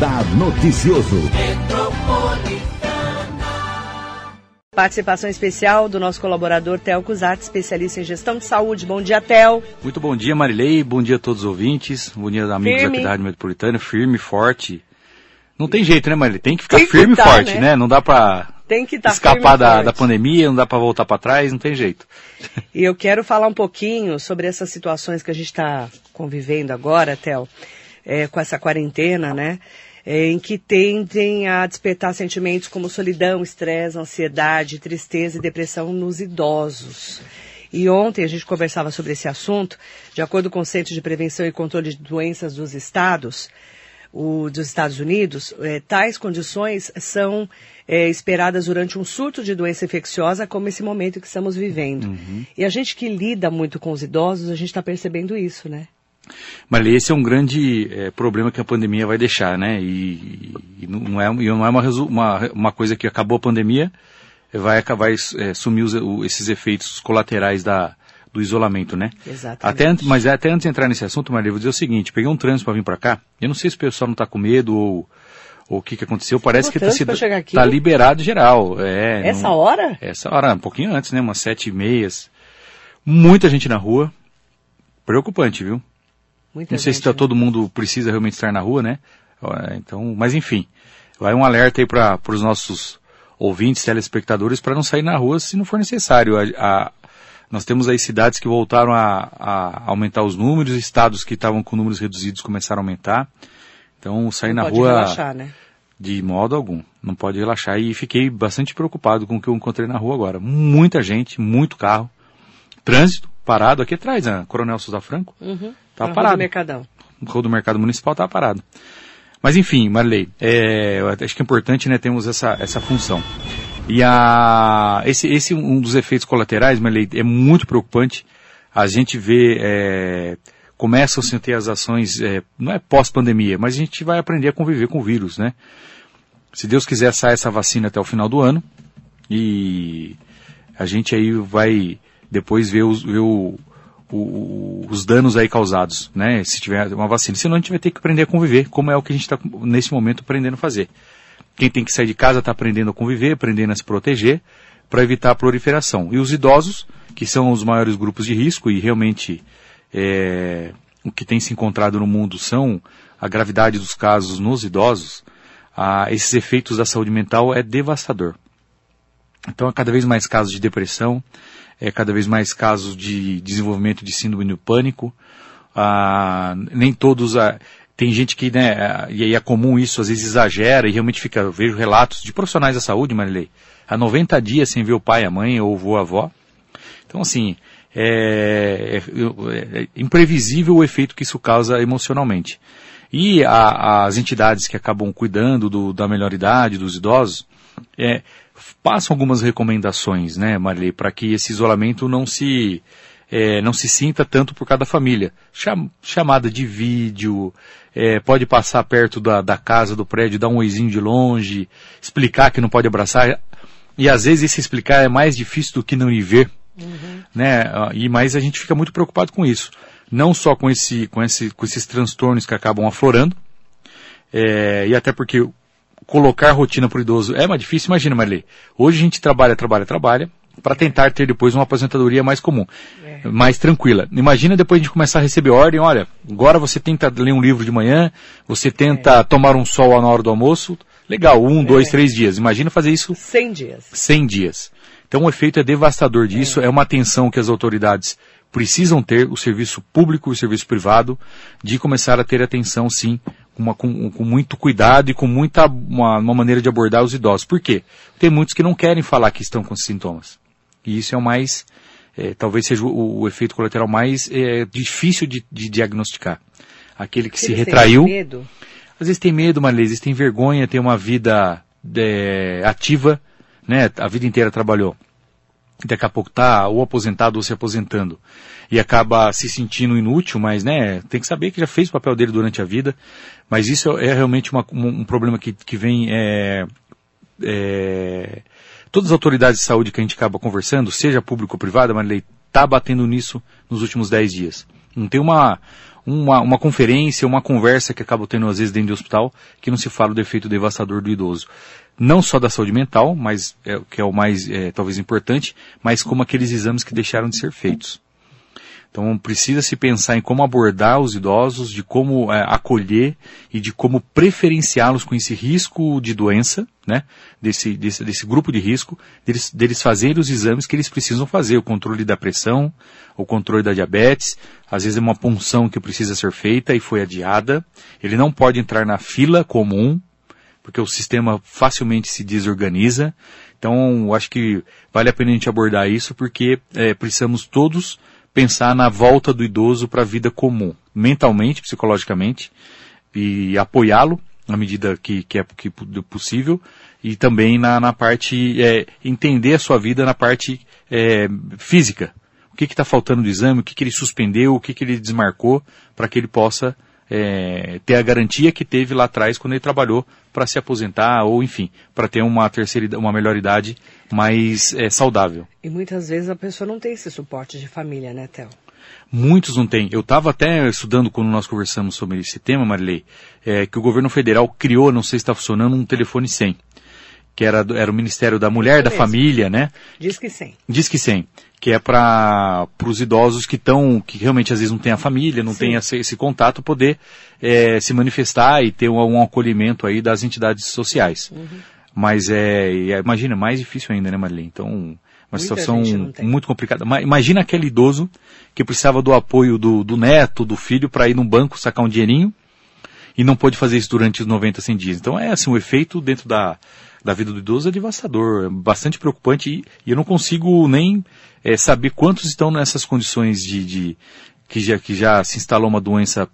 Radar Noticioso. Participação especial do nosso colaborador Tel Cusat, especialista em gestão de saúde. Bom dia, Tel. Muito bom dia, Marilei. Bom dia a todos os ouvintes. Bom dia, amigos Firme. aqui da Rádio Metropolitana. Firme, forte. Não tem jeito, né, Marilei? Tem que ficar Tem que firme tá, e forte, né? né? Não dá pra Tem que estar escapar da, da pandemia, não dá pra voltar pra trás, não tem jeito. E eu quero falar um pouquinho sobre essas situações que a gente está convivendo agora, Tel, é, com essa quarentena, né? É, em que tendem a despertar sentimentos como solidão, estresse, ansiedade, tristeza e depressão nos idosos. E ontem a gente conversava sobre esse assunto, de acordo com o Centro de Prevenção e Controle de Doenças dos Estados, o, dos Estados Unidos, eh, tais condições são eh, esperadas durante um surto de doença infecciosa, como esse momento que estamos vivendo. E a gente que lida muito com os idosos, a gente está percebendo isso, né? Marilei, esse é um grande eh, problema que a pandemia vai deixar, né? E, e não é, e não é uma, uma, uma coisa que acabou a pandemia, vai acabar eh, sumir os- o- esses efeitos colaterais da, do isolamento, né? Exatamente. Até, mas até antes de entrar nesse assunto, Maria, eu vou dizer o seguinte, peguei um trânsito para vir para cá, eu não sei se o pessoal não está com medo ou, o que, que aconteceu, parece que trânsito pra chegar aqui? está liberado geral. É, Essa não- hora? Essa hora, um pouquinho antes, né, umas sete e meias. Muita gente na rua, preocupante, viu? Muita Não sei se gente, tá, né? todo mundo precisa realmente estar na rua, né? Então, mas enfim, vai um alerta aí para os nossos ouvintes, telespectadores, para não sair na rua se não for necessário. A- a- nós temos aí cidades que voltaram a, a aumentar os números, estados que estavam com números reduzidos começaram a aumentar. Então, sair Não na pode rua relaxar, né? de modo algum, não pode relaxar. E fiquei bastante preocupado com o que eu encontrei na rua agora. Muita gente, muito carro, trânsito parado aqui atrás, a Coronel Souza Franco. Uhum. Tá Na rua parado. do Mercadão. o rol do mercado municipal está parado. Mas enfim, Marilei, é, acho que é importante, né, termos essa, essa função. E a, esse, esse um dos efeitos colaterais, Marilei, é muito preocupante. A gente vê, é, começam-se a ter as ações, é, não é pós-pandemia, mas a gente vai aprender a conviver com o vírus, né? Se Deus quiser, sai essa vacina até o final do ano. E a gente aí vai depois ver, os, ver o- os danos aí causados, né? Se tiver uma vacina. Senão a gente vai ter que aprender a conviver, como é o que a gente está nesse momento aprendendo a fazer. Quem tem que sair de casa está aprendendo a conviver, aprendendo a se proteger, para evitar a proliferação. E os idosos, que são os maiores grupos de risco, e realmente é, o que tem se encontrado no mundo são a gravidade dos casos nos idosos, ah, esses efeitos da saúde mental é devastador. Então, há cada vez mais casos de depressão, é cada vez mais casos de desenvolvimento de síndrome do pânico. Ah, nem todos. ah, tem gente que, né, ah, e aí é comum isso, às vezes exagera e realmente fica. Eu vejo relatos de profissionais da saúde, Marilei, há 90 dias sem ver o pai, a mãe ou o avô, a avó. Então, assim, é, é- é imprevisível o efeito que isso causa emocionalmente. E a- as entidades que acabam cuidando do- da melhor idade, dos idosos, é, passam algumas recomendações, né, Marilei, para que esse isolamento não se, é, não se sinta tanto por cada família. Cham- chamada de vídeo, é, pode passar perto da, da casa, do prédio, dar um oizinho de longe, explicar que não pode abraçar. E às vezes esse explicar é mais difícil do que não ir ver né? Ah, E mais a gente fica muito preocupado com isso, não só com esse, com esse, com esses transtornos que acabam aflorando, é, e até porque colocar rotina para o idoso é mais difícil. Imagina, Marley, hoje a gente trabalha, trabalha, trabalha para tentar ter depois uma aposentadoria mais comum, mais tranquila. Imagina depois a gente começar a receber ordem, olha, agora você tenta ler um livro de manhã, você tenta tomar um sol na hora do almoço, legal, um, dois, três dias. Imagina fazer isso 100 dias. 100 dias. Então o efeito é devastador disso, é, uma atenção que as autoridades precisam ter, o serviço público e o serviço privado, de começar a ter atenção sim, uma- com- com muito cuidado e com muita, uma, uma maneira de abordar os idosos. Por quê? Tem muitos que não querem falar que estão com sintomas. E isso é o mais, é, talvez seja o, o efeito colateral mais é, difícil de, de diagnosticar. Aquele que se retraiu, medo? às vezes tem medo, Marlene, às vezes tem vergonha, tem uma vida é, ativa, né? A vida inteira trabalhou. Daqui a pouco tá ou aposentado ou se aposentando. E acaba se sentindo inútil, mas né, tem que saber que já fez o papel dele durante a vida. Mas isso é realmente uma- um, problema que, que vem. É, é, todas as autoridades de saúde que a gente acaba conversando, seja público ou privada, Marilei, está batendo nisso nos últimos 10 dias. Não tem uma, uma, uma conferência, uma conversa que acaba tendo às vezes dentro do hospital que não se fala do efeito devastador do idoso. Não só da saúde mental, mas é, que é o mais é, talvez importante, mas como aqueles exames que deixaram de ser feitos. Então precisa se pensar em como abordar os idosos, de como é, acolher e de como preferenciá-los com esse risco de doença, né? Desse, desse, desse grupo de risco, deles, deles fazerem os exames que eles precisam fazer, o controle da pressão, o controle da diabetes, às vezes é uma punção que precisa ser feita e foi adiada. Ele não pode entrar na fila comum, porque o sistema facilmente se desorganiza. Então, acho que vale a pena a gente abordar isso, porque é, precisamos todos pensar na volta do idoso para a vida comum, mentalmente, psicologicamente, e apoiá-lo na medida que, que é que possível, e também na, na parte, é, entender a sua vida na parte é, física. O que está faltando do exame, o que, que ele suspendeu, o que, que ele desmarcou, para que ele possa é, ter a garantia que teve lá atrás quando ele trabalhou para se aposentar ou, enfim, para ter uma terceira, uma melhor idade mais é, saudável. E muitas vezes a pessoa não tem esse suporte de família, né, Theo? Muitos não têm. Eu estava até estudando quando nós conversamos sobre esse tema, Marilei, é, que o governo federal criou, não sei se está funcionando, um telefone 100 que era, era o Ministério da Mulher, da Família, né? Diz que sim. Diz que sim. Que é para os idosos que estão, que realmente às vezes não tem a família, não sim. tem esse, esse, contato, poder é, se manifestar e ter um, um, acolhimento aí das entidades sociais. Uhum. Mas é, imagina, mais difícil ainda, né, Marilene? Então, uma Muita situação muito complicada. Imagina aquele idoso que precisava do apoio do, do neto, do filho, para ir num banco sacar um dinheirinho e não pôde fazer isso durante os 90, 100 dias. Então é assim, o efeito dentro da, da vida do idoso é devastador, é bastante preocupante e, e eu não consigo nem é, saber quantos estão nessas condições de, de que, já, que já se instalou uma doença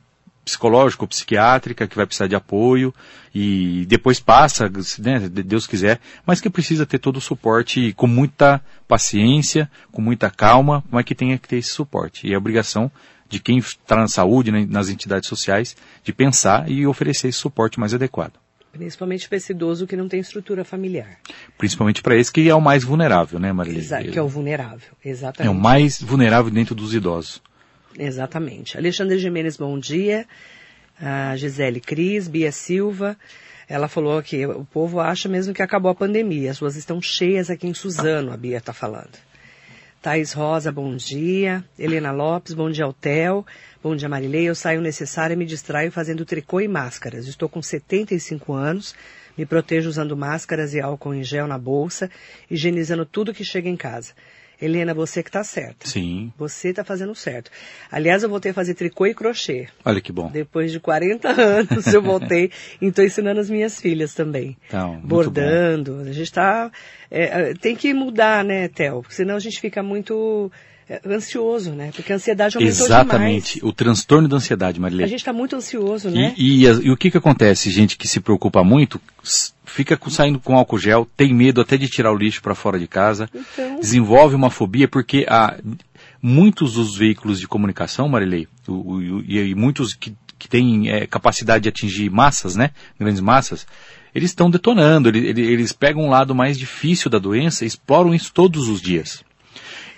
psicológica ou psiquiátrica que vai precisar de apoio e depois passa, né, Deus quiser, mas que precisa ter todo o suporte com muita paciência, com muita calma, mas que tenha que ter esse suporte. E a obrigação de quem está na saúde, né, nas entidades sociais, de pensar e oferecer esse suporte mais adequado. Principalmente para esse idoso que não tem estrutura familiar. Principalmente para esse que é o mais vulnerável, né, Maria? Exato, que é o vulnerável, exatamente. É o mais vulnerável dentro dos idosos. Exatamente. Alexandre Jimenez, bom dia. A Gisele Cris, Bia Silva. Ela falou que o povo acha mesmo que acabou a pandemia. As ruas estão cheias aqui em Suzano, a Bia está falando. Thais Rosa, bom dia. Helena Lopes, bom dia ao Theo. Bom dia, Marilei. Eu saio necessário e me distraio fazendo tricô e máscaras. Estou com 75 anos, me protejo usando máscaras e álcool em gel na bolsa, higienizando tudo que chega em casa. Helena, você que está certa. Sim. Você está fazendo certo. Aliás, eu voltei a fazer tricô e crochê. Olha que bom. Depois de 40 anos eu voltei e estou ensinando as minhas filhas também. Então, Bordando. A gente está... É, é, tem que mudar, né, Theo? Porque senão a gente fica muito ansioso, né? Porque a ansiedade aumentou Exatamente. Demais. O transtorno da ansiedade, Marilene. A gente está muito ansioso, né? E, e, e, o que que acontece? Gente que se preocupa muito, fica saindo com álcool gel, tem medo até de tirar o lixo para fora de casa, então... desenvolve uma fobia, porque há muitos dos veículos de comunicação, Marilei, e, e, muitos que, que têm é, capacidade de atingir massas, né? Grandes massas, eles estão detonando, eles, eles pegam um lado mais difícil da doença e exploram isso todos os dias.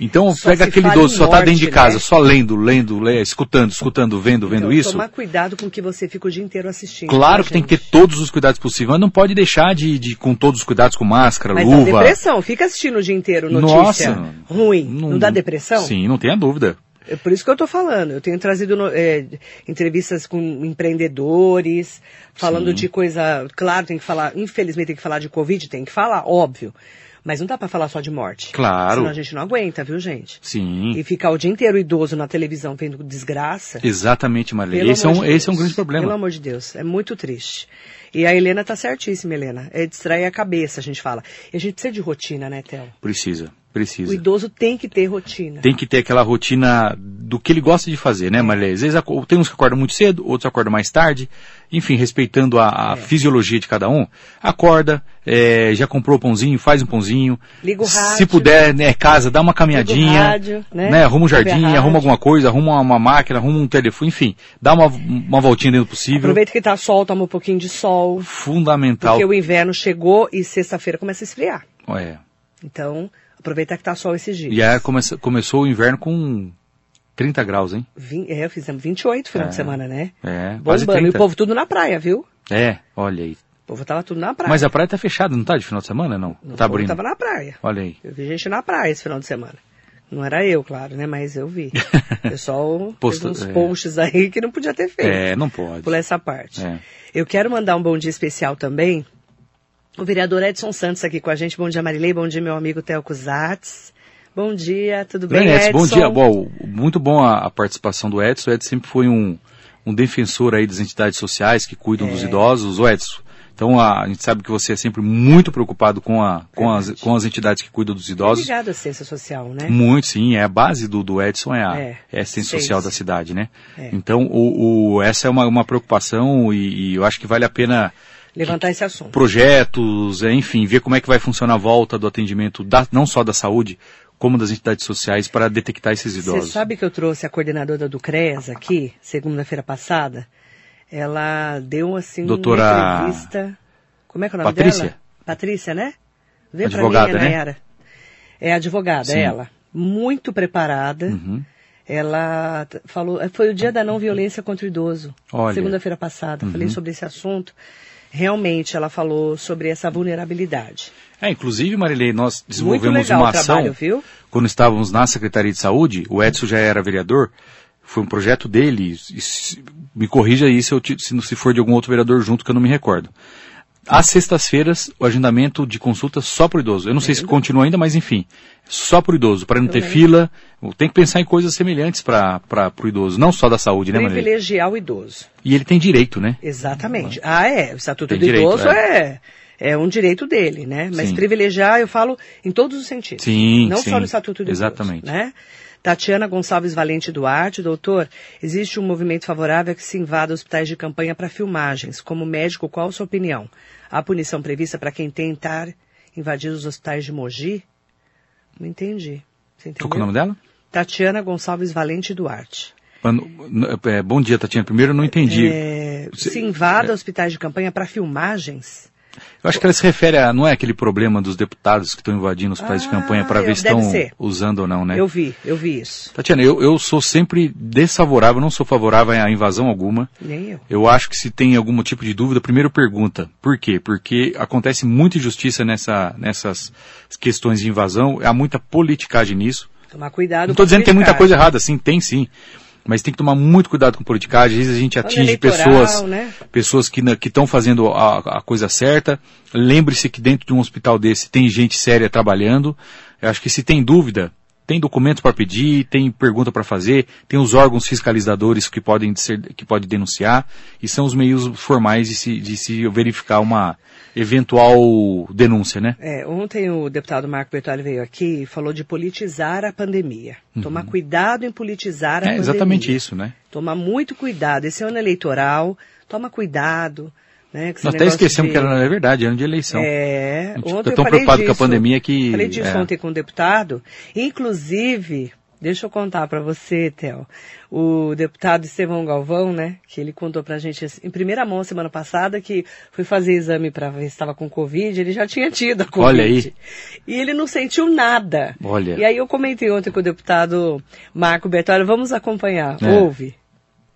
Então só pega aquele idoso, só está dentro de casa, né? só lendo, lendo, lê, escutando, escutando, vendo, vendo então, isso. Tomar cuidado com que você fica o dia inteiro assistindo. Claro que gente. tem que ter todos os cuidados possíveis, mas não pode deixar de, de com todos os cuidados, com máscara, mas luva. Dá depressão, fica assistindo o dia inteiro notícia Nossa, ruim. Não, não dá depressão? Sim, não tenha dúvida. É por isso que eu estou falando. Eu tenho trazido é, entrevistas com empreendedores, falando Sim. de coisa. Claro, tem que falar. Infelizmente tem que falar de Covid, tem que falar, óbvio. Mas não dá para falar só de morte. Claro. Senão a gente não aguenta, viu, gente? Sim. E ficar o dia inteiro idoso na televisão vendo desgraça. Exatamente, Maria. Esse, é um, de esse é um grande problema. Pelo amor de Deus, é muito triste. E a Helena tá certíssima, Helena. É distrair a cabeça, a gente fala. E a gente precisa de rotina, né, Théo? Precisa. Precisa. O idoso tem que ter rotina. Tem que ter aquela rotina do que ele gosta de fazer, né, Maria? Às vezes tem uns que acordam muito cedo, outros acordam mais tarde. Enfim, respeitando a, a é. fisiologia de cada um. Acorda, é, já comprou o pãozinho, faz um pãozinho. Liga o rádio. Se puder, né, casa, dá uma caminhadinha. Rádio, né? né? Arruma um jardim, arruma alguma coisa, arruma uma máquina, arruma um telefone, enfim. Dá uma, uma voltinha dentro do possível. Aproveita que tá sol, toma um pouquinho de sol. Fundamental. Porque o inverno chegou e sexta-feira começa a esfriar. É. Então, Aproveitar que tá sol esses dias. E aí come, começou o inverno com 30 graus, hein? Vim, é, fizemos 28 final É. de semana, né? É, quase Bombando. E o 30. povo tudo na praia, viu? É, olha aí. O povo tava tudo na praia. Mas a praia tá fechada, não tá de final de semana, não? O tá abrindo. tava na praia. Olha aí. Eu vi gente na praia esse final de semana. Não era eu, claro, né? Mas eu vi. O pessoal Posto- uns é. posts aí que não podia ter feito. É, não pode. Pular essa parte. É. Eu quero mandar um bom dia especial também. O vereador Edson Santos aqui com a gente. Bom dia, Marilei. Bom dia, meu amigo Telco Zatz. Bom dia, tudo bem, Grande Edson, bom dia. Bom, muito bom a, a participação do Edson. O Edson sempre foi um, um defensor aí das entidades sociais que cuidam É. dos idosos. O Edson, então a, a gente sabe que você é sempre muito preocupado com, a, com, as, com as entidades que cuidam dos idosos. Ligado à ciência social, né? Muito, sim. É a base do, do Edson, é a, É, é a social da cidade, né? É. Então, o, o- essa é uma, uma preocupação e, e eu acho que vale a pena Levantar esse assunto. projetos, é, enfim, ver como é que vai funcionar a volta do atendimento, da- não só da saúde, como das entidades sociais, para detectar esses Você idosos. sabe que eu trouxe a coordenadora do CRES aqui, segunda-feira passada? Ela deu, assim, Doutora uma entrevista... Como é que é o nome Patrícia? dela? Patrícia, né? Vê Advogada, pra mim, né? Nayara. É advogada, Sim. ela. Muito preparada. Uhum. Ela falou, foi o dia da não violência contra o idoso. Segunda-feira passada, Uhum. falei sobre esse assunto. Realmente, ela falou sobre essa vulnerabilidade. É, inclusive, Marilei, nós desenvolvemos uma o trabalho, ação, viu? quando estávamos na Secretaria de Saúde, o Edson já era vereador, foi um projeto dele, e me corrija aí se, eu, se for de algum outro vereador junto, que eu não me recordo. Às sextas-feiras, o agendamento de consulta só para o idoso. Eu não sei se continua ainda, mas enfim, só para o idoso, para não ter fila. Tem que pensar em coisas semelhantes para o idoso, não só da saúde, né, Marilei? Privilegiar o idoso. E ele tem direito, né? Exatamente. Ah, é. O Estatuto Tem do direito, Idoso é. é. é um direito dele, né? Mas Sim. privilegiar, eu falo em todos os sentidos. Sim, Não sim. só no Estatuto do Exatamente. Idoso, né? Tatiana Gonçalves Valente Duarte, doutor, existe um movimento favorável a que se invada hospitais de campanha para filmagens. Como médico, qual a sua opinião? Há punição prevista para quem tentar invadir os hospitais de Mogi? Não entendi. Você entendeu? Qual é o nome dela? Tatiana Gonçalves Valente Duarte. N- é, bom dia, Tatiana. Primeiro, eu não entendi. É, se invada hospitais de campanha para filmagens? Eu acho que ela se refere a, não é aquele problema dos deputados que estão invadindo os pais de Ah, campanha para ver se estão ser. usando ou não, né? Eu vi, eu vi isso. Tatiana, eu, eu sou sempre desfavorável, não sou favorável à invasão alguma. Nem eu. Eu acho que se tem algum tipo de dúvida, primeiro pergunta. Por quê? Porque acontece muita injustiça nessa, nessas questões de invasão, há muita politicagem nisso. Tomar cuidado Não estou dizendo que tem muita coisa errada, sim, tem sim. Mas tem que tomar muito cuidado com politicagem. Às vezes a gente atinge pessoas, né? pessoas que estão fazendo a, a coisa certa. Lembre-se que dentro de um hospital desse tem gente séria trabalhando. Eu acho que se tem dúvida, tem documento para pedir, tem pergunta para fazer, tem os órgãos fiscalizadores que podem ser, que pode denunciar, e são os meios formais de se, de se verificar uma eventual denúncia, né? É, ontem o deputado Marco Bertoli veio aqui e falou de politizar a pandemia. Tomar cuidado em politizar a Uhum. É pandemia. exatamente isso, né? Tomar muito cuidado. Esse ano eleitoral, toma cuidado. Né, Nós até esquecemos de- que era, é verdade, ano de eleição. É, A gente ontem tá tão preocupado com a disso. pandemia que- Falei disso é. ontem com o deputado. Inclusive, deixa eu contar para você, Theo. O deputado Estevão Galvão, né, que ele contou pra gente em primeira mão semana passada que foi fazer exame para ver se estava com Covid, ele já tinha tido a Covid. Olha aí. E ele não sentiu nada. Olha. E aí eu comentei ontem com o deputado Marco Bertolli, vamos acompanhar. É. Ouve.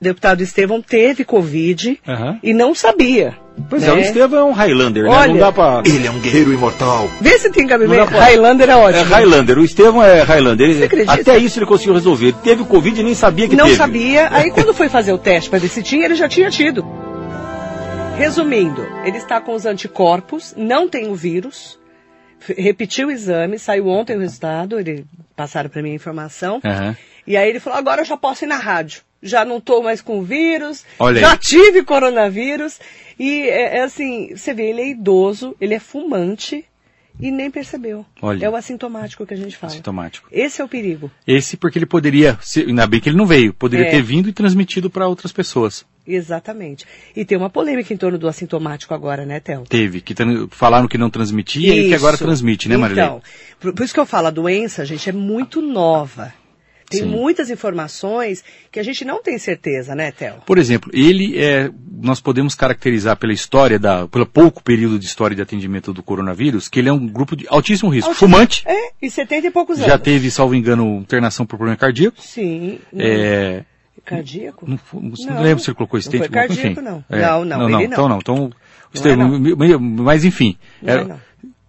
O deputado Estevão teve Covid Aham. e não sabia. Pois né? é, o Estevam é um Highlander, né? Olha, Não dá pra... Ele é um guerreiro imortal. Vê se tem Não cabimento. pra- Highlander é É ótimo. Highlander, o Estevam é Highlander. Ele- acredita? até isso ele conseguiu resolver. Ele teve Covid e nem sabia que não teve. sabia. Aí quando foi fazer o teste para ver se tinha, ele já tinha tido. Resumindo, ele está com os anticorpos, não tem o vírus, repetiu o exame, saiu ontem o resultado, ele passaram para mim a informação. Aham. E aí ele falou: agora eu já posso ir na rádio. Já não estou mais com vírus, Olha já aí. tive coronavírus. E é, é assim, você vê, ele é idoso, ele é fumante e nem percebeu. Olha. É o assintomático que a gente fala. Sintomático. Esse é o perigo. Esse porque ele poderia, se- ainda bem que ele não veio, poderia É. ter vindo e transmitido para outras pessoas. Exatamente. E tem uma polêmica em torno do assintomático agora, né, Théo? Teve, que falaram que não transmitia e que agora Isso. transmite, né, Marilene? Então, por, por isso que eu falo, a doença, gente, é muito nova. Tem Sim. muitas informações que a gente não tem certeza, né, Theo? Por exemplo, ele é, nós podemos caracterizar pela história da, pelo pouco período de história de atendimento do coronavírus, que ele é um grupo de altíssimo risco. Altíssimo. Fumante, É, e 70 e poucos anos. já teve, salvo engano, internação por problema cardíaco. Sim. É, Cardíaco? não, não, Não. lembro se ele colocou Não estente, foi mas, cardíaco, enfim. não. É, Não, não, não, não, ele não. então não. Então, Não é, não. mas enfim, Não era- é, não.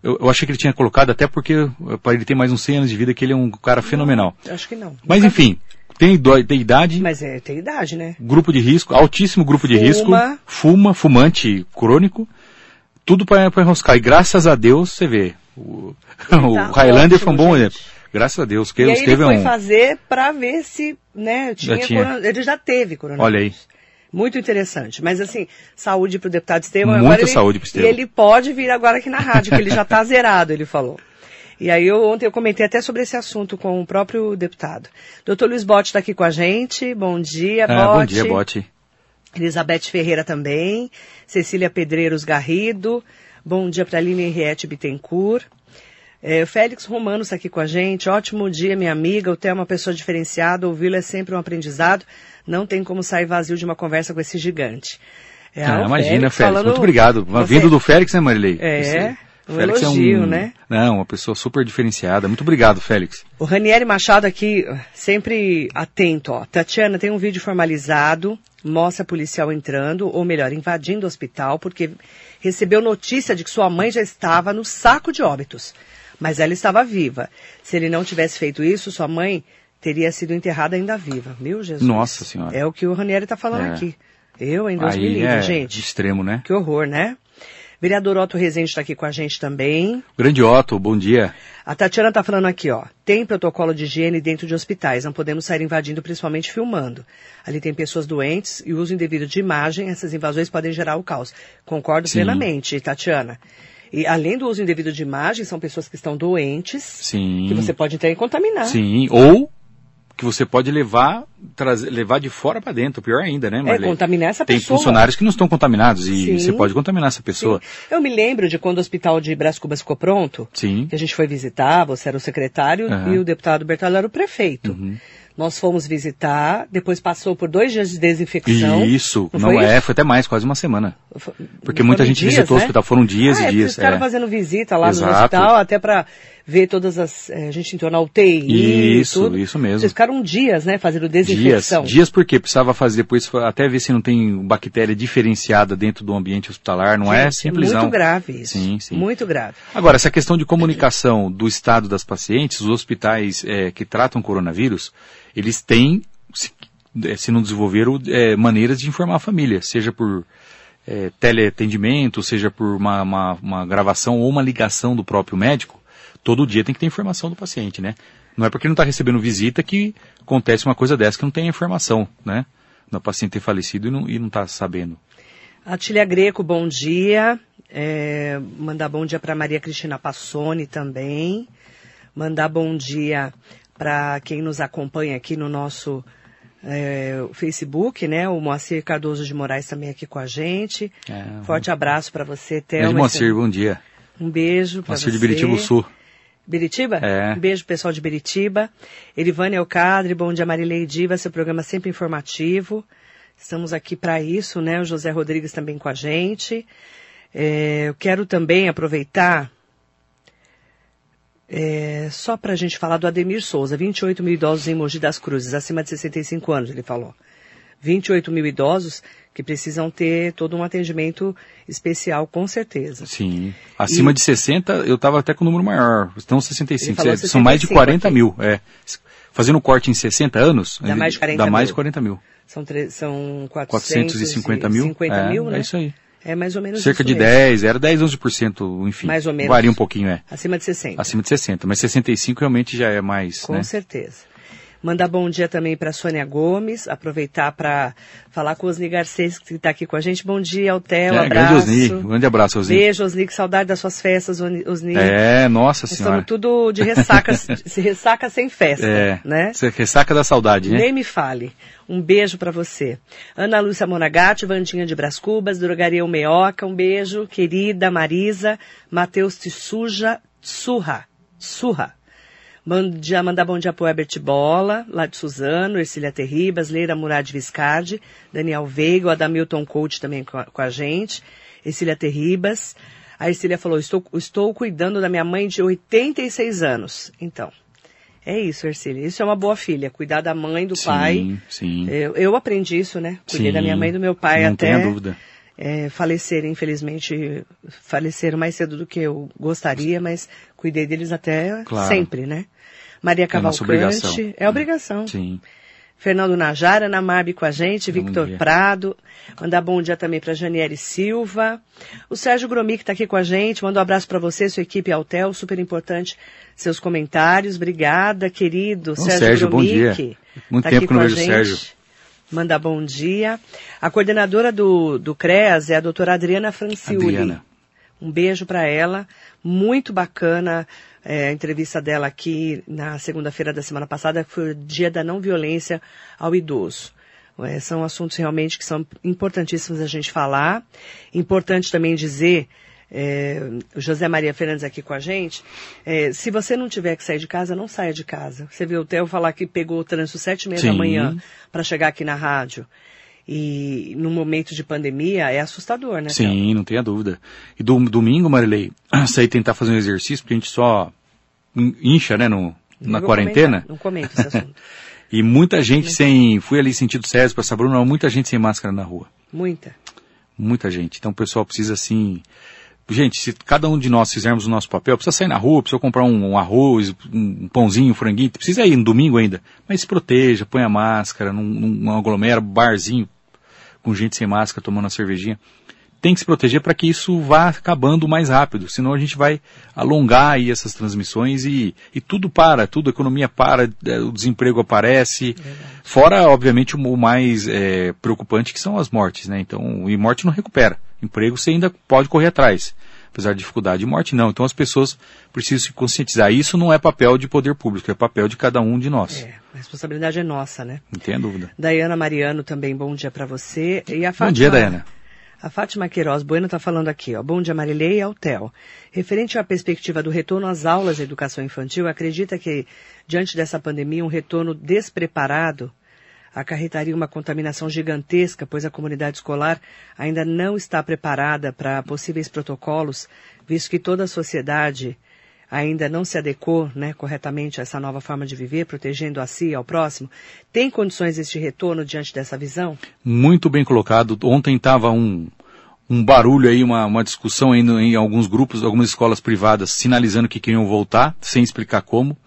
Eu, eu achei que ele tinha colocado até porque eh, para ele ter mais uns 100 anos de vida que ele é um cara fenomenal. Acho que não. Mas Nunca- enfim, tem, tem idade, Mas é, tem idade, né? grupo de risco, altíssimo grupo de Fuma. risco, fuma, fumante crônico, tudo para enroscar. E graças a Deus, você vê, o, o tá Highlander foi um bom exemplo. Graças a Deus, que e o aí ele é foi um... fazer pra ver se, né, tinha, tinha. corona- ele já teve coronavírus. Olha aí. Muito interessante. Mas assim, saúde pro deputado Estevam. Muita agora saúde pro Estevão. E ele pode vir agora aqui na rádio, que ele já tá zerado, ele falou. E aí eu, ontem eu comentei até sobre esse assunto com o próprio deputado. Doutor Luiz Botti está aqui com a gente. Bom dia, Ah, bom dia, Bote. Elizabeth Ferreira também, Cecília Pedreiros Garrido, bom dia para Aline Henriette Bittencourt, é, Félix Romano está aqui com a gente, ótimo dia minha amiga, o Theo é uma pessoa diferenciada, ouvi-lo é sempre um aprendizado, não tem como sair vazio de uma conversa com esse gigante. É, Ah, imagina, Félix, falando- muito obrigado. Você- Vindo do Félix, né, Marilei? É, Esse- um elogio, né? Não, uma pessoa super diferenciada. Muito obrigado, Félix. O Ranieri Machado aqui, sempre atento, ó. Tatiana, tem um vídeo formalizado, mostra policial entrando, ou melhor, invadindo o hospital, porque recebeu notícia de que sua mãe já estava no saco de óbitos. Mas ela estava viva. Se ele não tivesse feito isso, sua mãe teria sido enterrada ainda viva. Meu Jesus. Nossa Senhora. É o que o Ranieri está falando É. aqui. Eu, em Deus me Aí livre, é gente. de extremo, né? Que horror, né? Vereador Otto Rezende está aqui com a gente também. Grande Otto, bom dia. A Tatiana está falando aqui, ó. Tem protocolo de higiene dentro de hospitais. Não podemos sair invadindo, principalmente filmando. Ali tem pessoas doentes e uso indevido de imagem. Essas invasões podem gerar o caos. Concordo Sim. plenamente, Tatiana. E além do uso indevido de imagem, são pessoas que estão doentes, Sim. que você pode até contaminar. Sim, ou que você pode levar, trazer, levar de fora para dentro, pior ainda, né, É, Marley? contaminar essa Tem pessoa. funcionários que não estão contaminados e Sim. você pode contaminar essa pessoa. Eu me lembro de quando o hospital de Brás Cubas ficou pronto, Sim. que a gente foi visitar, você era o secretário. Uhum. e o deputado Bertoldo era o prefeito. Nós fomos visitar, depois passou por dois dias de desinfecção. Isso, não, foi é, isso? foi até mais, quase uma semana. Porque não muita gente dias, visitou o né? hospital, foram dias ah, e é, dias. Ficaram é. fazendo visita lá no Exato. hospital, até para ver todas as. eh, a gente entrou na UTI. Isso, tudo. isso mesmo. Vocês ficaram dias, né, fazendo Dias, desinfecção. dias porque precisava fazer depois, até ver se não tem bactéria diferenciada dentro do ambiente hospitalar, não é Gente, simples Muito não. grave isso. Sim, sim. Muito grave. Agora, essa questão de comunicação do estado das pacientes, os hospitais eh, que tratam coronavírus, eles têm, se, eh, se não desenvolveram, eh, maneiras de informar a família, seja por eh, teleatendimento, seja por uma, uma, uma gravação ou uma ligação do próprio médico, todo dia tem que ter informação do paciente, né? Não é porque não está recebendo visita que acontece uma coisa dessa que não tem informação, né? Do paciente ter falecido e não está sabendo. Atília Greco, bom dia. É, mandar bom dia para Maria Cristina Passoni também. Mandar bom dia para quem nos acompanha aqui no nosso é, Facebook, né? O Moacir Cardoso de Moraes também aqui com a gente. É, Forte abraço para você, Thelma. Moacir, bom dia. Um beijo para você. Moacir de Biritibu Sul. Biritiba? É. Um beijo, pessoal de Biritiba. Erivane Elcadre, bom dia, Marilei Diva, seu programa sempre informativo. Estamos aqui para isso, né? O José Rodrigues também com a gente. É, eu quero também aproveitar, é, só para a gente falar do Ademir Souza, 28 mil idosos em Mogi das Cruzes, acima de 65 anos, ele falou. 28 mil idosos que precisam ter todo um atendimento especial, com certeza. Sim. Acima E- de 60, eu estava até com um número maior. Estão 65. Ele falou é, São mais de 65 40 aqui. mil. É. Fazendo corte em 60 anos, Dá mais de 40 dá mais mil. de 40 mil. São, tre- são 450 450 mil. 50 é, mil, né? É isso aí. É mais ou menos Cerca de mesmo. 10, era 10, 11%, enfim. Mais ou menos. Varia um pouquinho, é. Acima de 60. Acima de 60. Mas 65 realmente já é mais, Com né? certeza. Mandar bom dia também para Sônia Gomes, aproveitar para falar com o Osni Garcês, que está aqui com a gente. Bom dia, Altel, É, abraço. grande Osni. Um grande abraço, Osni. Beijo, Osni, que saudade das suas festas, Osni. É, nossa Nós senhora. estamos tudo de ressaca, se ressaca sem festa, É, né? Você ressaca da saudade, né? Nem me fale. Um beijo para você. Ana Lúcia Monagatti, Vandinha de Brás Cubas, Drogaria Meoca, um beijo. Querida Marisa, Matheus Tissuja, Surra, Surra. Dia, mandar bom dia pro Herbert Bola, lá de Suzano, Ercília Terribas, Leira Murad Viscardi, Daniel Veiga, o Adamilton Coach também com a, com a gente, Ercília Terribas. A Ercília falou, estou, estou cuidando da minha mãe de 86 anos. Então, é isso, Ercília. Isso é uma boa filha, cuidar da mãe, do sim, pai. Sim, Eu, eu aprendi isso, né? Cuidei Sim, da minha mãe e do meu pai não até tenha dúvida. é, faleceram, infelizmente, faleceram mais cedo do que eu gostaria, mas cuidei deles até Claro. sempre, né? Maria É. Cavalcante, é obrigação. Sim. Fernando Najara, Ana Marbi com a gente, Bom Victor dia. Prado, mandar bom dia também para Janiele Silva, o Sérgio Gromi que está aqui com a gente, manda um abraço para você, sua equipe Altel, super importante seus comentários, obrigada, querido Bom, Sérgio, Sérgio, bom Gromic, dia. Muito tá tempo que não com a vejo o gente. Sérgio. Manda bom dia. A coordenadora do, do CREAS é a doutora Adriana Franciuli. Adriana. Um beijo para ela. Muito bacana é, a entrevista dela aqui na segunda-feira da semana passada, que foi o dia da não violência ao idoso. É, são assuntos realmente que são importantíssimos a gente falar. Importante também dizer, é, o José Maria Fernandes aqui com a gente, é, se você não tiver que sair de casa, não saia de casa. Você viu o Theo falar que pegou o trânsito sete e meia da manhã para chegar aqui na rádio. E no momento de pandemia é assustador, né? Sim, não tenha dúvida. E do, domingo, Marilei, sair tentar fazer um exercício, porque a gente só in- incha, né, no, Não na quarentena. comentar, Não comento esse assunto. E muita gente sem, fui ali sentido César para Sabruna, muita gente sem máscara na rua. Muita. Muita gente. Então o pessoal precisa assim. Gente, se cada um de nós fizermos o nosso papel, precisa sair na rua, precisa comprar um, um arroz, um, pãozinho, um franguinho, precisa ir no domingo ainda. Mas se proteja, põe a máscara, não, não, não aglomera, barzinho, com gente sem máscara tomando uma cervejinha. Tem que se proteger para que isso vá acabando mais rápido, senão a gente vai alongar aí essas transmissões e, e tudo para, tudo, a economia para, eh, o desemprego aparece. Fora, obviamente, o, mais eh, preocupante que são as mortes, né? Então, e morte não recupera. Emprego você ainda pode correr atrás. Apesar de dificuldade, morte não. Então as pessoas precisam se conscientizar. Isso não é papel de poder público, é papel de cada um de nós. É, a responsabilidade é nossa, né? Não tenha dúvida. Dayana Mariano também, bom dia para você. E a Fátima, Bom dia, Dayana. A Fátima Queiroz Bueno está falando aqui, ó. Bom dia, Marilei e Altel. Referente à perspectiva do retorno às aulas de educação infantil, acredita que, diante dessa pandemia, um retorno despreparado acarretaria uma contaminação gigantesca, pois a comunidade escolar ainda não está preparada para possíveis protocolos, visto que toda a sociedade ainda não se adequou né, corretamente a essa nova forma de viver, protegendo a si e ao próximo. Tem condições este retorno diante dessa visão? Muito bem colocado. Ontem estava um, um barulho aí, uma, uma discussão aí em alguns grupos, algumas escolas privadas, sinalizando que queriam voltar, sem explicar como.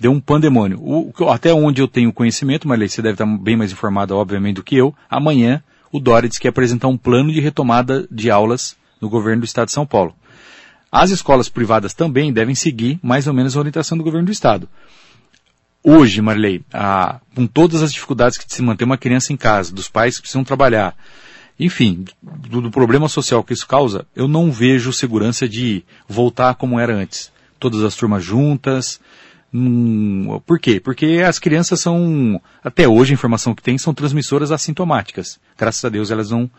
Deu um pandemônio. O, até onde eu tenho conhecimento, Marley, você deve estar bem mais informada, obviamente, do que eu. Amanhã, o Dória disse que ia apresentar um plano de retomada de aulas no governo do Estado de São Paulo. As escolas privadas também devem seguir mais ou menos a orientação do governo do Estado. Hoje, Marley, com todas as dificuldades que se manter uma criança em casa, dos pais que precisam trabalhar, enfim, do, do problema social que isso causa, eu não vejo segurança de voltar como era antes. Todas as turmas juntas. Hum, por quê? Porque as crianças são, até hoje a informação que tem, são transmissoras assintomáticas. Graças a Deus elas não.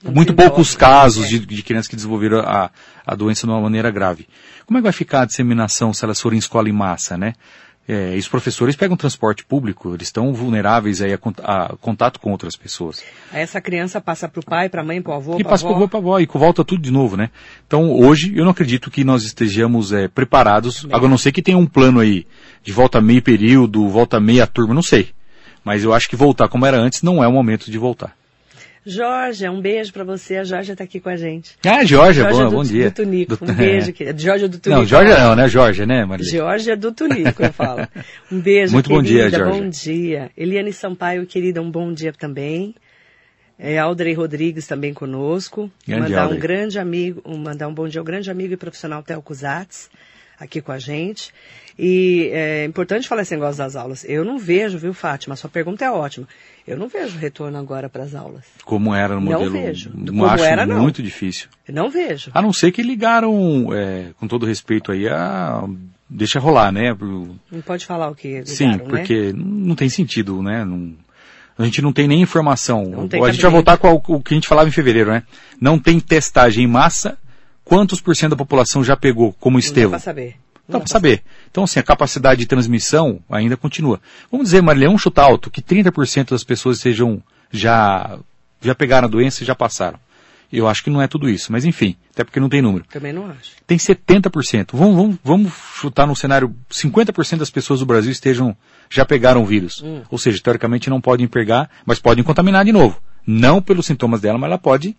Não muito poucos casos é. de, de crianças que desenvolveram a, a doença de uma maneira grave. Como é que vai ficar a disseminação se elas forem em escola em massa, né? É, e os professores pegam transporte público, eles estão vulneráveis aí a, a contato com outras pessoas. Essa criança passa para o pai, para a mãe, para o avô, E passa para avó. avô, para avó, e volta tudo de novo, né? Então, hoje, eu não acredito que nós estejamos é, preparados, agora a não sei que tenha um plano aí de volta meio período, volta meia turma, não sei. Mas eu acho que voltar como era antes não é o momento de voltar. Jorge, um beijo para você. A Jorge está aqui com a gente. Ah, Jorge, Jorge bom, do, bom dia. do Tunico. Do- Um beijo, é. querida. Jorge é do Tunico. Não, Jorge não, né? Jorge, né, Maria? Jorge é do Tunico, eu falo. Um beijo, Muito bom dia, querida. Jorge. Bom dia. Eliane Sampaio, querida, um bom dia também. É, Aldrey Rodrigues também conosco. Grande mandar Aldrey. um grande amigo, um- mandar um bom dia ao grande amigo e profissional Theo Cusatz, aqui com a gente. E é importante falar esse negócio das aulas. Eu não vejo, viu, Fátima? Sua pergunta é ótima. Eu não vejo retorno agora para as aulas. Como era no Não modelo. vejo. Não Como acho era, não. muito difícil. Não vejo. A não ser que ligaram, é, com todo respeito aí, a. Deixa rolar, né? Não pode falar o que ligaram, Sim, né? porque não tem sentido, né? Não- a gente não tem nem informação. Não tem a gente vai voltar com o que a gente falava em fevereiro, né? Não tem testagem em massa. Quantos por cento da população já pegou, como Não dá pra saber. Dá para saber. Então, assim, a capacidade de transmissão ainda continua. Vamos dizer, Marilê, um chutar alto, que 30% das pessoas sejam já, já pegaram a doença e já passaram. Eu acho que não é tudo isso, mas enfim, até porque não tem número. Também não acho. Tem 70%. Vamos, vamos, vamos chutar no cenário, 50% das pessoas do Brasil estejam, já pegaram o vírus. Hum. Ou seja, teoricamente não podem pegar, mas podem contaminar de novo. Não pelos sintomas dela, mas ela pode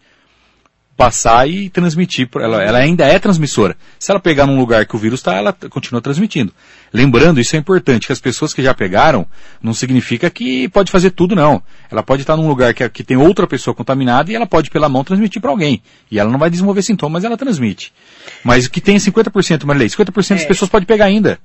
passar e transmitir. Ela, ela ainda é transmissora. Se ela pegar num lugar que o vírus está, ela continua transmitindo. Lembrando, isso é importante, que as pessoas que já pegaram, não significa que pode fazer tudo, não. Ela pode estar num lugar que, que tem outra pessoa contaminada e ela pode, pela mão, transmitir para alguém. E ela não vai desenvolver sintomas, ela transmite. Mas o que tem é 50%, Marilei, 50% das É. pessoas podem pegar ainda.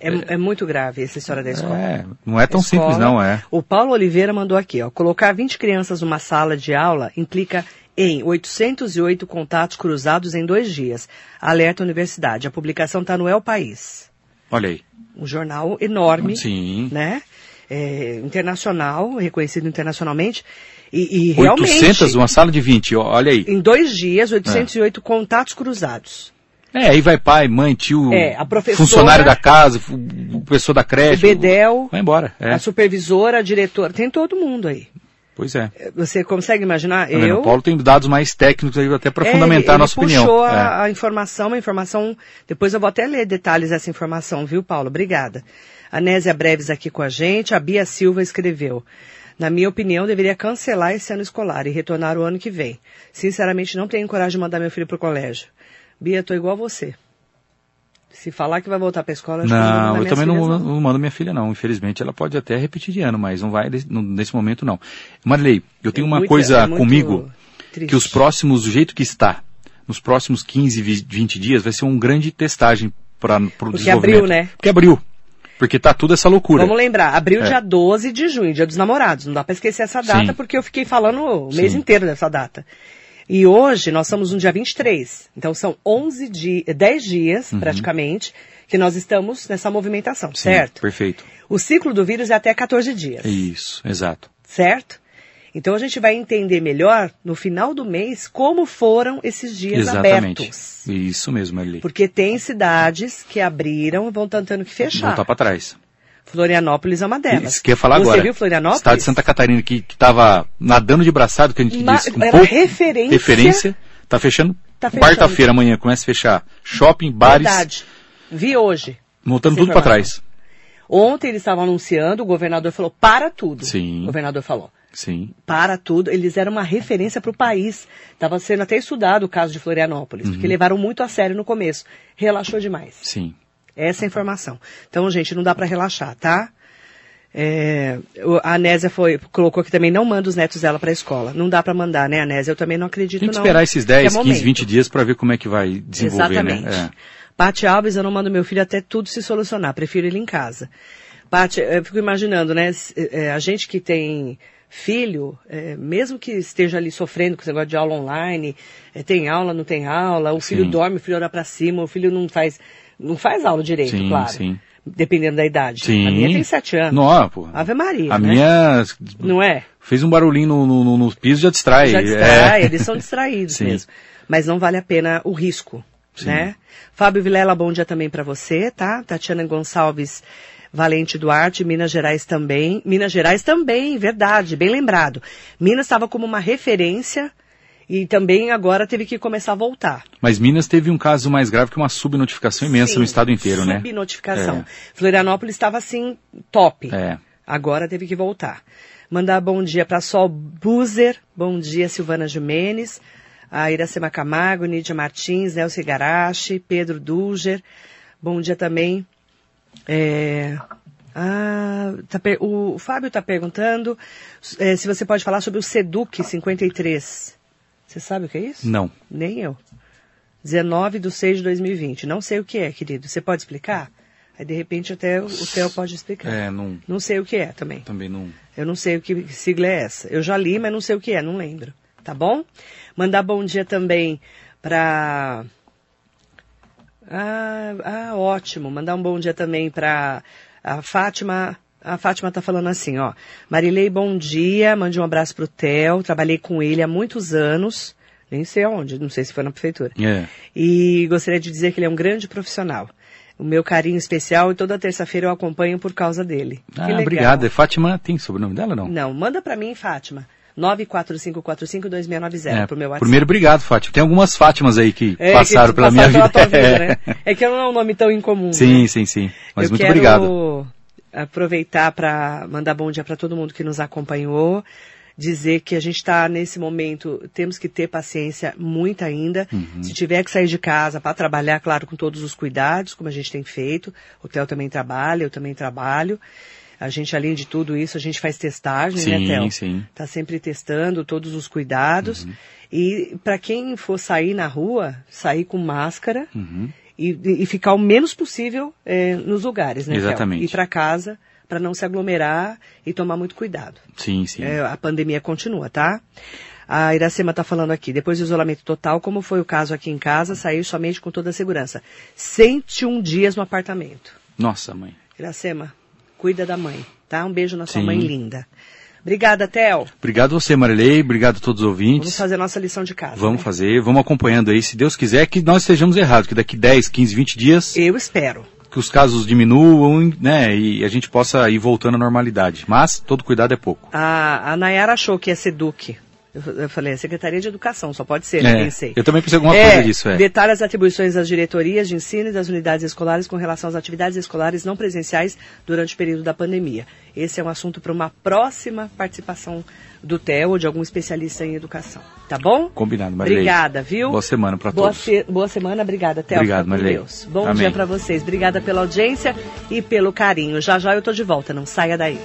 É, é muito grave essa história da escola. É, não é tão Escola. simples, não, é. O Paulo Oliveira mandou aqui, ó. Colocar 20 crianças numa sala de aula implica em 808 contatos cruzados em dois dias. Alerta Universidade. A publicação está no El País. Olha aí. Um jornal enorme, Sim. né? É, internacional, reconhecido internacionalmente. E, e realmente, 800, uma sala de 20, ó, olha aí. em dois dias, 808 contatos cruzados. É, aí vai pai, mãe, tio, É, funcionário da casa, o pessoa da creche. O Bedel, Vai embora, é. a supervisora, a diretora, tem todo mundo aí. Pois é. Você consegue imaginar? Tá? Eu O Paulo tem dados mais técnicos aí até para É, fundamentar a ele nossa opinião. puxou É. a, a informação, a informação. Depois eu vou até ler detalhes dessa informação, viu, Paulo? Obrigada. A Nésia Breves aqui com a gente. A Bia Silva escreveu. Na minha opinião, deveria cancelar esse ano escolar e retornar o ano que vem. Sinceramente, não tenho coragem de mandar meu filho pro colégio. Bia, tô igual a você. Se falar que vai voltar pra escola, acho que eu não Não, mandar eu minhas também não, filhas, não mando minha filha, não. Infelizmente, ela pode até repetir de ano, mas não vai nesse momento, não. Marilei, eu tenho É uma muito- coisa é comigo, triste. que os próximos, do jeito que está, nos próximos 15, vi- 20 dias, vai ser um grande testagem para o Porque desenvolvimento. abriu, né? Porque abriu. Porque tá tudo essa loucura. Vamos lembrar, abril É. dia 12 de junho, dia dos namorados. Não dá pra esquecer essa data, Sim. porque eu fiquei falando o mês Sim. inteiro dessa data. E hoje nós estamos no dia 23. Então são 11 dias, 10 dias, praticamente, que nós estamos nessa movimentação, Uhum. Sim, certo? Perfeito. O ciclo do vírus é até 14 dias, Isso, exato. certo? Então a gente vai entender melhor no final do mês como foram esses dias Exatamente. abertos. Isso mesmo, Marilei. Porque tem cidades que abriram e vão tentando que fechar. Voltar para trás. Florianópolis é uma delas. Isso que eu ia falar Você agora. viu Florianópolis? Estado de Santa Catarina que, que tava nadando de braçado, que a gente disse com era pouco referência. referência, tá fechando. Tá fechando. Quarta-feira amanhã começa a fechar shopping, bares, Verdade. Vi hoje. montando Essa tudo para trás. Ontem eles estavam anunciando, o governador falou, para tudo. Sim. O governador falou, Sim. para tudo. Eles eram uma referência para o país. Estava sendo até estudado o caso de Florianópolis, Uhum. porque levaram muito a sério no começo. Relaxou demais. Sim. Essa é a informação. Então, gente, não dá para relaxar, tá? É, a Anésia foi, colocou que também não manda os netos dela para a escola. Não dá para mandar, né, Anésia? Eu também não acredito, Tem que não. esperar esses que é 10, 15, momento. 20 dias para ver como é que vai desenvolver, Exatamente. né? É. Pati Alves, eu não mando meu filho até tudo se solucionar, prefiro ele em casa. Pati, eu fico imaginando, né, é, a gente que tem filho, é, mesmo que esteja ali sofrendo com esse negócio de aula online, é, tem aula, não tem aula, o filho Sim. dorme, o filho olha pra cima, o filho não faz, não faz aula direito, Sim, claro. sim. Dependendo da idade. Sim. A minha tem sete anos. Não, pô. Ave Maria, A né? minha Não é? fez um barulhinho no, no, no- piso já distrai. Já distrai, É. eles são distraídos Sim. mesmo. Mas não vale a pena o risco, Sim. né? Fábio Vilela, bom dia também para você, tá? Tatiana Gonçalves Valente Duarte, Minas Gerais também. Minas Gerais também, verdade, bem lembrado. Minas estava como uma referência e também agora teve que começar a voltar. Mas Minas teve um caso mais grave que uma subnotificação imensa Sim, no estado inteiro, né? Subnotificação. É. Florianópolis estava assim, top. É. Agora teve que voltar. Mandar bom dia para Sol Buzer, bom dia Silvana Jimenez, a Iracema Camargo, Nídia Martins, Nelson Igarashi, Pedro Duger. Bom dia também. É, ah, tá per- o Fábio está perguntando é, se você pode falar sobre o Seduc 53. Você sabe o que é isso? Não. Nem eu. 19 de 6 de 2020. Não sei o que é, querido. Você pode explicar? Aí, de repente, até o Theo pode explicar. É, não. Não sei o que é também. Também não. Eu não sei o que sigla é essa. Eu já li, mas não sei o que é, não lembro. Tá bom? Mandar bom dia também para. Ah, ah, ótimo. Mandar um bom dia também para a Fátima. A Fátima tá falando assim, ó. Marilei, bom dia. Mande um abraço pro Theo. Trabalhei com ele há muitos anos. Nem sei aonde, não sei se foi na prefeitura. É. E gostaria de dizer que ele é um grande profissional. o meu carinho especial e toda terça-feira eu acompanho por causa dele. Ah. É Fátima, tem sobrenome dela não? Não, manda pra mim, Fátima. 945452690 É, pro meu WhatsApp. primeiro, obrigado, Fátima. Tem algumas Fátimas aí que É, passaram que pela minha pela vida. vida, né? É que não é um nome tão incomum. Sim, né? sim, sim. Mas Eu muito quero obrigado. Aproveitar para mandar bom dia para todo mundo que nos acompanhou, dizer que a gente está nesse momento, temos que ter paciência muito ainda. Uhum. Se tiver que sair de casa para trabalhar, claro, com todos os cuidados, como a gente tem feito. O Theo também trabalha, eu também trabalho. A gente, além de tudo isso, a gente faz testagem, né, Sim, Theo? sim. Tá sempre testando todos os cuidados. Uhum. E para quem for sair na rua, sair com máscara Uhum. E, e ficar o menos possível eh, nos lugares, né? Exatamente. Ir para casa para não se aglomerar e tomar muito cuidado. Sim, sim. É, a pandemia continua, tá? A Iracema está falando aqui, depois do isolamento total, como foi o caso aqui em casa, sair somente com toda a segurança. 101 dias no apartamento. Nossa, mãe. Iracema, cuida da mãe, tá? Um beijo na sua Sim. mãe linda. Obrigada, Theo. Obrigado você, Marilei. Obrigado a todos os ouvintes. Vamos fazer a nossa lição de casa. Vamos né? fazer, vamos acompanhando aí, se Deus quiser, que nós estejamos errados, que daqui 10, 15, 20 dias, Eu espero. que os casos diminuam, né, e a gente possa ir voltando à normalidade. Mas, todo cuidado é pouco. A, a Nayara achou que ia ser Duque. Eu, falei, é Secretaria de Educação, só pode ser, né? É, Pensei. eu também pensei alguma É, coisa disso, é. Detalhe as atribuições das diretorias de ensino e das unidades escolares com relação às atividades escolares não presenciais durante o período da pandemia. Esse é um assunto para uma próxima participação do TEL ou de algum especialista em educação. Tá bom? Combinado, Marilei. Obrigada, viu? Boa semana para todos. se- boa semana, obrigada, Theo. Obrigado, Marilei. Deus. Bom Amém. dia para vocês. Obrigada pela audiência e pelo carinho. Já já eu tô de volta, não saia daí.